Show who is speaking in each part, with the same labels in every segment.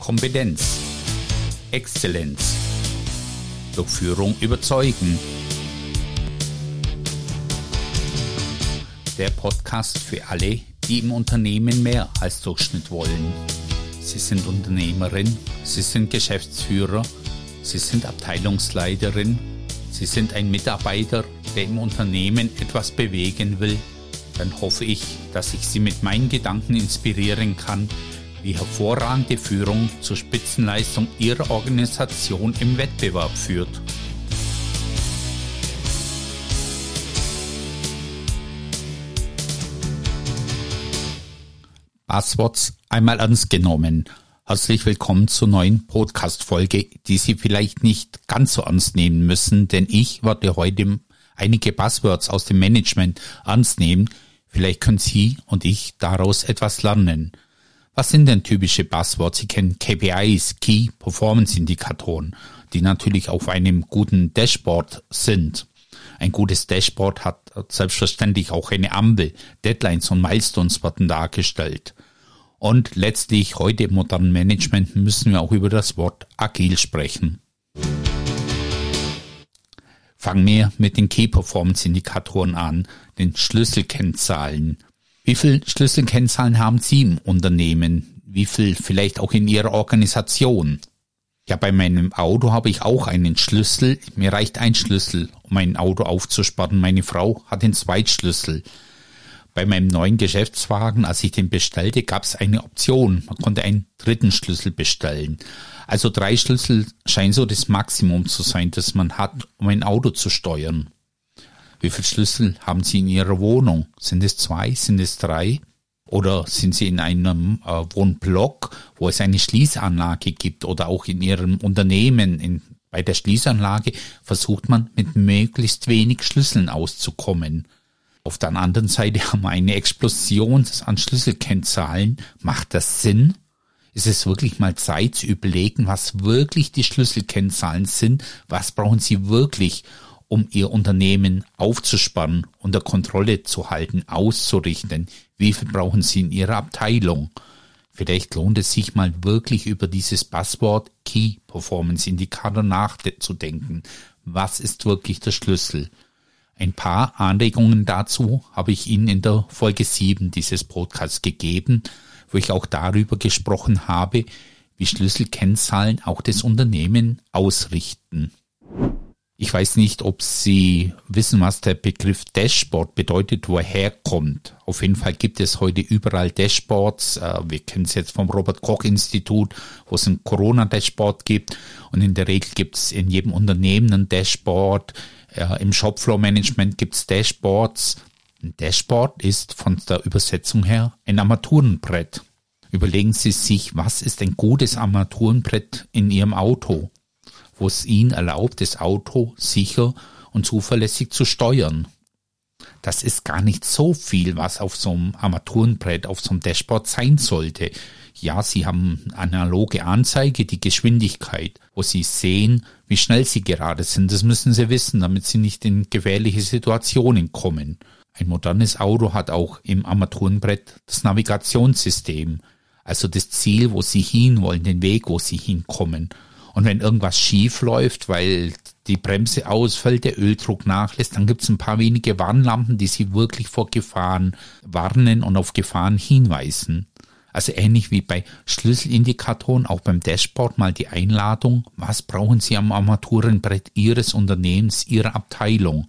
Speaker 1: Kompetenz, Exzellenz, durch Führung überzeugen. Der Podcast für alle, die im Unternehmen mehr als Durchschnitt wollen. Sie sind Unternehmerin, Sie sind Geschäftsführer, Sie sind Abteilungsleiterin, Sie sind ein Mitarbeiter, der im Unternehmen etwas bewegen will. Dann hoffe ich, dass ich Sie mit meinen Gedanken inspirieren kann, wie hervorragende Führung zur Spitzenleistung Ihrer Organisation im Wettbewerb führt. Buzzwords einmal ernst genommen. Herzlich willkommen zur neuen Podcast-Folge, die Sie vielleicht nicht ganz so ernst nehmen müssen, denn ich werde heute einige Buzzwords aus dem Management ernst nehmen. Vielleicht können Sie und ich daraus etwas lernen. Was sind denn typische Buzzwords? Sie kennen KPIs, Key Performance Indikatoren, die natürlich auf einem guten Dashboard sind. Ein gutes Dashboard hat selbstverständlich auch eine Ampel. Deadlines und Milestones werden dargestellt. Und letztlich heute im modernen Management müssen wir auch über das Wort agil sprechen. Fangen wir mit den Key Performance Indikatoren an, den Schlüsselkennzahlen. Wie viel Schlüsselkennzahlen haben Sie im Unternehmen? Wie viel vielleicht auch in Ihrer Organisation? Ja, bei meinem Auto habe ich auch einen Schlüssel. Mir reicht ein Schlüssel, um mein Auto aufzusperren. Meine Frau hat den Zweitschlüssel. Bei meinem neuen Geschäftswagen, als ich den bestellte, gab es eine Option. Man konnte einen dritten Schlüssel bestellen. Also drei Schlüssel scheinen so das Maximum zu sein, das man hat, um ein Auto zu steuern. Wie viele Schlüssel haben Sie in Ihrer Wohnung? Sind es zwei? Sind es drei? Oder sind Sie in einem äh, Wohnblock, wo es eine Schließanlage gibt oder auch in Ihrem Unternehmen? In, bei der Schließanlage versucht man mit möglichst wenig Schlüsseln auszukommen. Auf der anderen Seite haben wir eine Explosion an Schlüsselkennzahlen. Macht das Sinn? Ist es wirklich mal Zeit zu überlegen, was wirklich die Schlüsselkennzahlen sind? Was brauchen Sie wirklich, um ihr Unternehmen aufzuspannen, unter Kontrolle zu halten, auszurichten? Wie viel brauchen sie in ihrer Abteilung? Vielleicht lohnt es sich mal wirklich über dieses Passwort Key Performance Indicator nachzudenken. Was ist wirklich der Schlüssel? Ein paar Anregungen dazu habe ich Ihnen in der Folge 7 dieses Podcasts gegeben, wo ich auch darüber gesprochen habe, wie Schlüsselkennzahlen auch das Unternehmen ausrichten. Ich weiß nicht, ob Sie wissen, was der Begriff Dashboard bedeutet, wo er herkommt. Auf jeden Fall gibt es heute überall Dashboards. Äh, wir kennen es jetzt vom Robert Koch Institut, wo es ein Corona-Dashboard gibt. Und in der Regel gibt es in jedem Unternehmen ein Dashboard. Im Shopflow-Management gibt es Dashboards. Ein Dashboard ist von der Übersetzung her ein Armaturenbrett. Überlegen Sie sich, was ist ein gutes Armaturenbrett in Ihrem Auto? Wo es ihnen erlaubt, das Auto sicher und zuverlässig zu steuern. Das ist gar nicht so viel, was auf so einem Armaturenbrett, auf so einem Dashboard sein sollte. Ja, Sie haben analoge Anzeige, die Geschwindigkeit, wo Sie sehen, wie schnell Sie gerade sind. Das müssen Sie wissen, damit Sie nicht in gefährliche Situationen kommen. Ein modernes Auto hat auch im Armaturenbrett das Navigationssystem, also das Ziel, wo Sie hinwollen, den Weg, wo Sie hinkommen. Und wenn irgendwas schief läuft, weil die Bremse ausfällt, der Öldruck nachlässt, dann gibt es ein paar wenige Warnlampen, die Sie wirklich vor Gefahren warnen und auf Gefahren hinweisen. Also ähnlich wie bei Schlüsselindikatoren, auch beim Dashboard mal die Einladung, was brauchen Sie am Armaturenbrett Ihres Unternehmens, Ihrer Abteilung?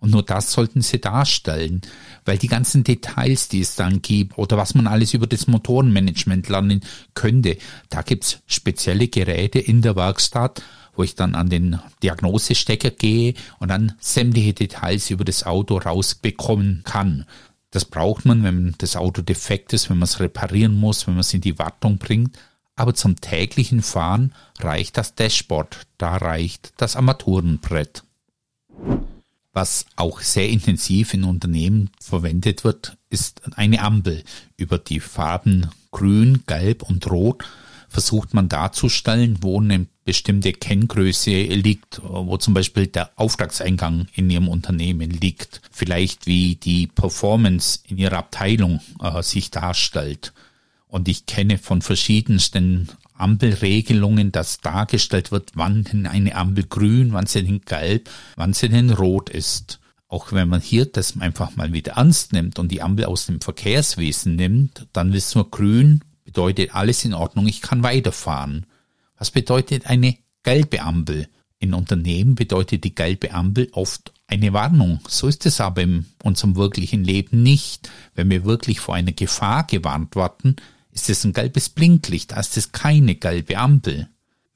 Speaker 1: Und nur das sollten sie darstellen, weil die ganzen Details, die es dann gibt oder was man alles über das Motorenmanagement lernen könnte, da gibt's spezielle Geräte in der Werkstatt, wo ich dann an den Diagnosestecker gehe und dann sämtliche Details über das Auto rausbekommen kann. Das braucht man, wenn das Auto defekt ist, wenn man es reparieren muss, wenn man es in die Wartung bringt. Aber zum täglichen Fahren reicht das Dashboard, da reicht das Armaturenbrett. Was auch sehr intensiv in Unternehmen verwendet wird, ist eine Ampel. Über die Farben Grün, Gelb und Rot versucht man darzustellen, wo eine bestimmte Kenngröße liegt, wo zum Beispiel der Auftragseingang in Ihrem Unternehmen liegt, vielleicht wie die Performance in Ihrer Abteilung äh, sich darstellt. Und ich kenne von verschiedensten Ampelregelungen, dass dargestellt wird, wann eine Ampel grün, wann sie denn gelb, wann sie denn rot ist. Auch wenn man hier das einfach mal wieder ernst nimmt und die Ampel aus dem Verkehrswesen nimmt, dann wissen wir, grün bedeutet alles in Ordnung, ich kann weiterfahren. Was bedeutet eine gelbe Ampel? In Unternehmen bedeutet die gelbe Ampel oft eine Warnung. So ist es aber in unserem wirklichen Leben nicht. Wenn wir wirklich vor einer Gefahr gewarnt werden, ist es ein gelbes Blinklicht, ist es keine gelbe Ampel.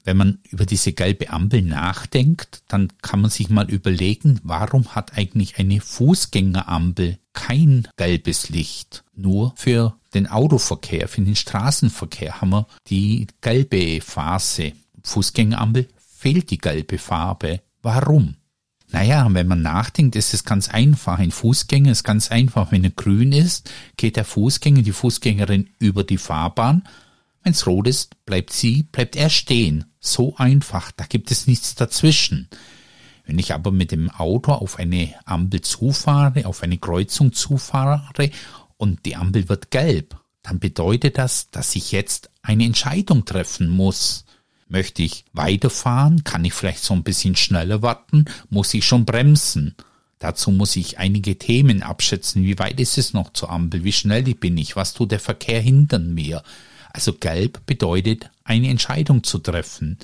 Speaker 1: Wenn man über diese gelbe Ampel nachdenkt, dann kann man sich mal überlegen, warum hat eigentlich eine Fußgängerampel kein gelbes Licht? Nur für den Autoverkehr, für den Straßenverkehr haben wir die gelbe Phase. Fußgängerampel fehlt die gelbe Farbe. Warum? Naja, wenn man nachdenkt, ist es ganz einfach. Ein Fußgänger ist ganz einfach. Wenn er grün ist, geht der Fußgänger, die Fußgängerin über die Fahrbahn. Wenn es rot ist, bleibt sie, bleibt er stehen. So einfach. Da gibt es nichts dazwischen. Wenn ich aber mit dem Auto auf eine Ampel zufahre, auf eine Kreuzung zufahre und die Ampel wird gelb, dann bedeutet das, dass ich jetzt eine Entscheidung treffen muss. Möchte ich weiterfahren? Kann ich vielleicht so ein bisschen schneller warten? Muss ich schon bremsen? Dazu muss ich einige Themen abschätzen. Wie weit ist es noch zur Ampel? Wie schnell bin ich? Was tut der Verkehr hinter mir? Also gelb bedeutet, eine Entscheidung zu treffen.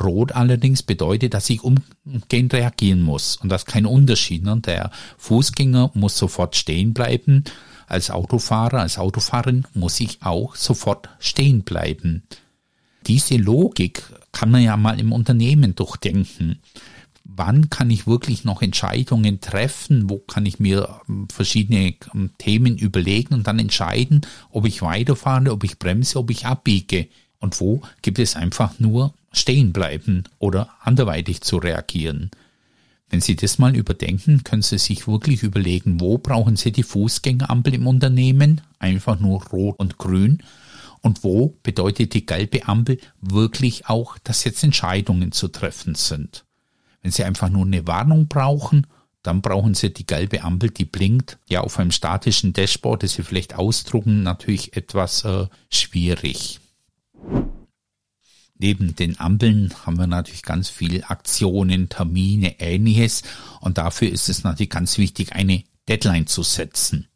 Speaker 1: Rot allerdings bedeutet, dass ich umgehend reagieren muss. Und das ist kein Unterschied. Ne? Der Fußgänger muss sofort stehen bleiben. Als Autofahrer, als Autofahrerin muss ich auch sofort stehen bleiben. Diese Logik kann man ja mal im Unternehmen durchdenken. Wann kann ich wirklich noch Entscheidungen treffen? Wo kann ich mir ähm, verschiedene ähm, Themen überlegen und dann entscheiden, ob ich weiterfahre, ob ich bremse, ob ich abbiege? Und wo gibt es einfach nur stehen bleiben oder anderweitig zu reagieren? Wenn Sie das mal überdenken, können Sie sich wirklich überlegen, wo brauchen Sie die Fußgängerampel im Unternehmen? Einfach nur rot und grün und wo bedeutet die gelbe Ampel wirklich auch, dass jetzt Entscheidungen zu treffen sind. Wenn Sie einfach nur eine Warnung brauchen, dann brauchen Sie die gelbe Ampel, die blinkt. Ja, auf einem statischen Dashboard, das Sie vielleicht ausdrucken, natürlich etwas äh, schwierig. Neben den Ampeln haben wir natürlich ganz viele Aktionen, Termine, ähnliches. Und dafür ist es natürlich ganz wichtig, eine Deadline zu setzen.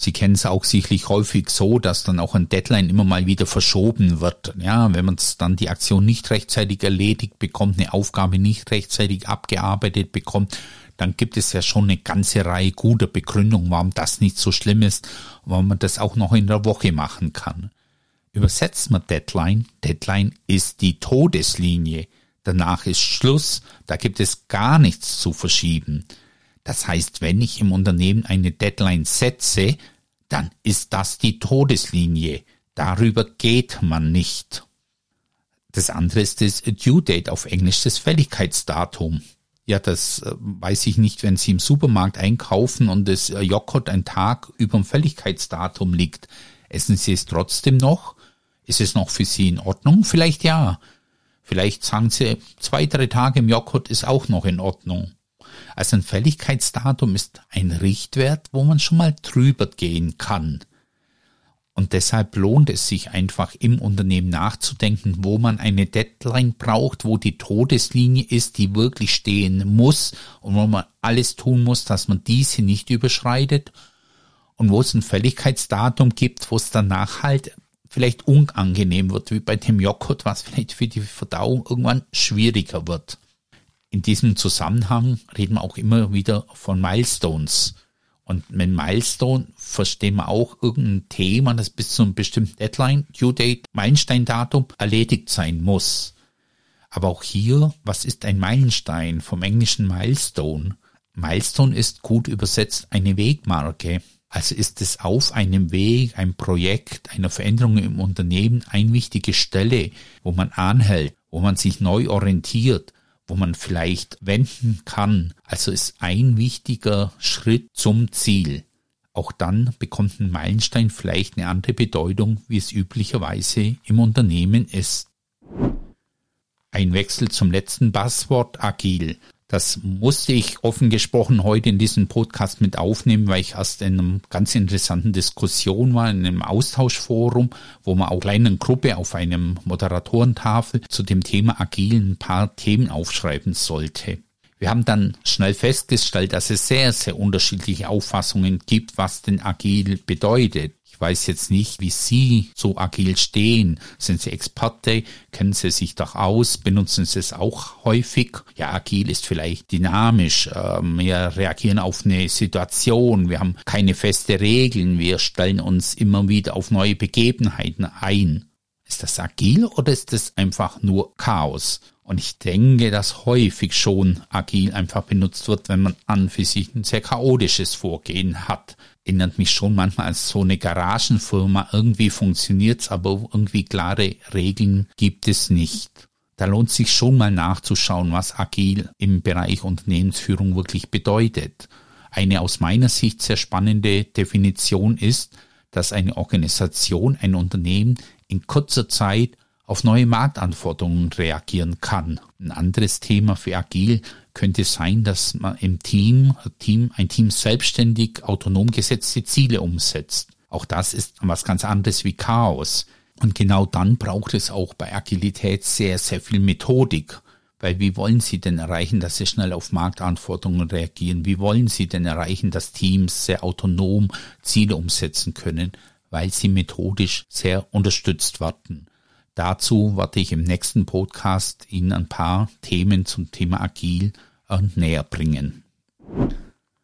Speaker 1: Sie kennen es auch sicherlich häufig so, dass dann auch ein Deadline immer mal wieder verschoben wird. Ja, wenn man dann die Aktion nicht rechtzeitig erledigt bekommt, eine Aufgabe nicht rechtzeitig abgearbeitet bekommt, dann gibt es ja schon eine ganze Reihe guter Begründungen, warum das nicht so schlimm ist, warum man das auch noch in der Woche machen kann. Übersetzt man Deadline, Deadline ist die Todeslinie. Danach ist Schluss, da gibt es gar nichts zu verschieben. Das heißt, wenn ich im Unternehmen eine Deadline setze, dann ist das die Todeslinie. Darüber geht man nicht. Das andere ist das Due Date auf Englisch, das Fälligkeitsdatum. Ja, das äh, weiß ich nicht, wenn Sie im Supermarkt einkaufen und das äh, Joghurt ein Tag über dem Fälligkeitsdatum liegt. Essen Sie es trotzdem noch? Ist es noch für Sie in Ordnung? Vielleicht ja. Vielleicht sagen Sie, zwei, drei Tage im Joghurt ist auch noch in Ordnung. Also ein Fälligkeitsdatum ist ein Richtwert, wo man schon mal drüber gehen kann. Und deshalb lohnt es sich einfach im Unternehmen nachzudenken, wo man eine Deadline braucht, wo die Todeslinie ist, die wirklich stehen muss und wo man alles tun muss, dass man diese nicht überschreitet und wo es ein Fälligkeitsdatum gibt, wo es danach halt vielleicht unangenehm wird, wie bei dem Joghurt, was vielleicht für die Verdauung irgendwann schwieriger wird. In diesem Zusammenhang reden wir auch immer wieder von Milestones. Und mit Milestone verstehen wir auch irgendein Thema, das bis zu einem bestimmten Deadline, Due Date, Meilensteindatum erledigt sein muss. Aber auch hier, was ist ein Meilenstein vom englischen Milestone? Milestone ist gut übersetzt eine Wegmarke. Also ist es auf einem Weg, ein Projekt, einer Veränderung im Unternehmen eine wichtige Stelle, wo man anhält, wo man sich neu orientiert, wo man vielleicht wenden kann. Also ist ein wichtiger Schritt zum Ziel. Auch dann bekommt ein Meilenstein vielleicht eine andere Bedeutung, wie es üblicherweise im Unternehmen ist. Ein Wechsel zum letzten Passwort agil. Das musste ich offen gesprochen heute in diesem Podcast mit aufnehmen, weil ich erst in einer ganz interessanten Diskussion war, in einem Austauschforum, wo man auch kleinen Gruppe auf einem Moderatorentafel zu dem Thema Agil ein paar Themen aufschreiben sollte. Wir haben dann schnell festgestellt, dass es sehr, sehr unterschiedliche Auffassungen gibt, was denn agil bedeutet. Ich weiß jetzt nicht, wie Sie zu agil stehen. Sind Sie Experte? Kennen Sie sich doch aus? Benutzen Sie es auch häufig? Ja, agil ist vielleicht dynamisch. Ähm, wir reagieren auf eine Situation. Wir haben keine feste Regeln. Wir stellen uns immer wieder auf neue Begebenheiten ein. Ist das agil oder ist das einfach nur Chaos? Und ich denke, dass häufig schon agil einfach benutzt wird, wenn man an für sich ein sehr chaotisches Vorgehen hat. Erinnert mich schon manchmal als so eine Garagenfirma. Irgendwie funktioniert's, aber irgendwie klare Regeln gibt es nicht. Da lohnt sich schon mal nachzuschauen, was agil im Bereich Unternehmensführung wirklich bedeutet. Eine aus meiner Sicht sehr spannende Definition ist, dass eine Organisation, ein Unternehmen in kurzer Zeit auf neue Marktanforderungen reagieren kann. Ein anderes Thema für Agil könnte sein, dass man im Team, Team, ein Team selbstständig autonom gesetzte Ziele umsetzt. Auch das ist was ganz anderes wie Chaos. Und genau dann braucht es auch bei Agilität sehr, sehr viel Methodik. Weil wie wollen Sie denn erreichen, dass Sie schnell auf Marktanforderungen reagieren? Wie wollen Sie denn erreichen, dass Teams sehr autonom Ziele umsetzen können? Weil sie methodisch sehr unterstützt werden. Dazu werde ich im nächsten Podcast Ihnen ein paar Themen zum Thema Agil äh, näher bringen.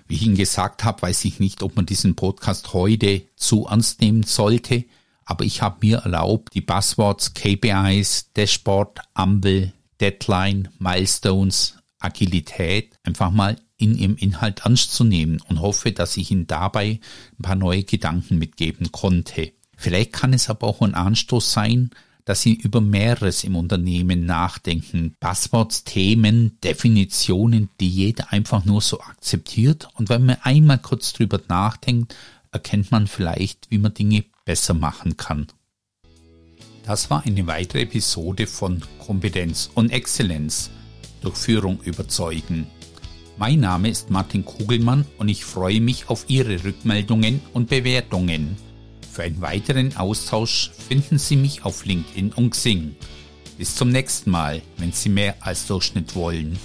Speaker 1: Wie ich Ihnen gesagt habe, weiß ich nicht, ob man diesen Podcast heute zu ernst nehmen sollte, aber ich habe mir erlaubt, die Buzzwords KPIs, Dashboard, Ampel, Deadline, Milestones, Agilität einfach mal in ihrem Inhalt ernst zu nehmen und hoffe, dass ich Ihnen dabei ein paar neue Gedanken mitgeben konnte. Vielleicht kann es aber auch ein Anstoß sein, dass sie über mehreres im Unternehmen nachdenken. Buzzwords, Themen, Definitionen, die jeder einfach nur so akzeptiert. Und wenn man einmal kurz drüber nachdenkt, erkennt man vielleicht, wie man Dinge besser machen kann. Das war eine weitere Episode von Kompetenz und Exzellenz durch Führung überzeugen. Mein Name ist Martin Kugelmann und ich freue mich auf Ihre Rückmeldungen und Bewertungen. Für einen weiteren Austausch finden Sie mich auf LinkedIn und Xing. Bis zum nächsten Mal, wenn Sie mehr als Durchschnitt wollen.